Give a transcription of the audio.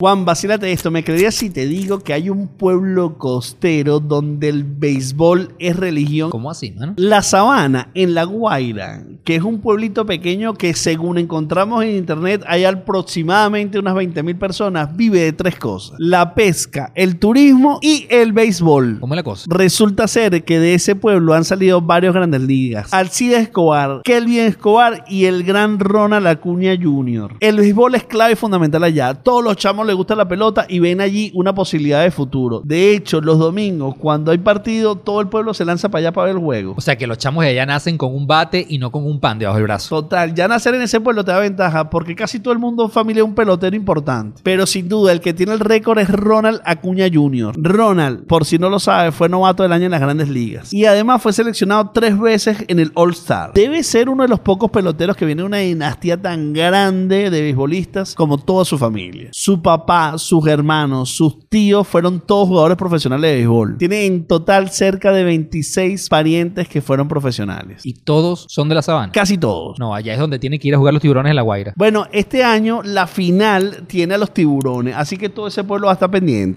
Juan, vacílate esto. ¿Me creerías si te digo que hay un pueblo costero donde el béisbol es religión? ¿Cómo así, mano? La Sabana, en La Guaira, que es un pueblito pequeño que según encontramos en internet hay aproximadamente unas 20 mil personas, vive de tres cosas. La pesca, el turismo y el béisbol. ¿Cómo es la cosa? Resulta ser que de ese pueblo han salido varios grandes ligas. Alcides Escobar, Kelvin Escobar y el gran Ronald Acuña Jr. El béisbol es clave y fundamental allá. Todos los chamos les gusta la pelota y ven allí una posibilidad de futuro. De hecho, los domingos, cuando hay partido, todo el pueblo se lanza para allá para ver el juego. O sea que los chamos de allá nacen con un bate y no con un pan debajo del brazo. Total, ya nacer en ese pueblo te da ventaja porque casi todo el mundo en familia es un pelotero importante. Pero sin duda, el que tiene el récord es Ronald Acuña Jr. Ronald, por si no lo sabe, fue novato del año en las grandes ligas. Y además fue seleccionado tres veces en el All Star. Debe ser uno de los pocos peloteros que viene de una dinastía tan grande de beisbolistas como toda su familia. Su papá papá, sus hermanos, sus tíos fueron todos jugadores profesionales de béisbol. Tiene en total cerca de 26 parientes que fueron profesionales. ¿Y todos son de la sabana? Casi todos. No, allá es donde tiene que ir a jugar los tiburones en La Guaira. Bueno, este año la final tiene a los tiburones, así que todo ese pueblo va a estar pendiente.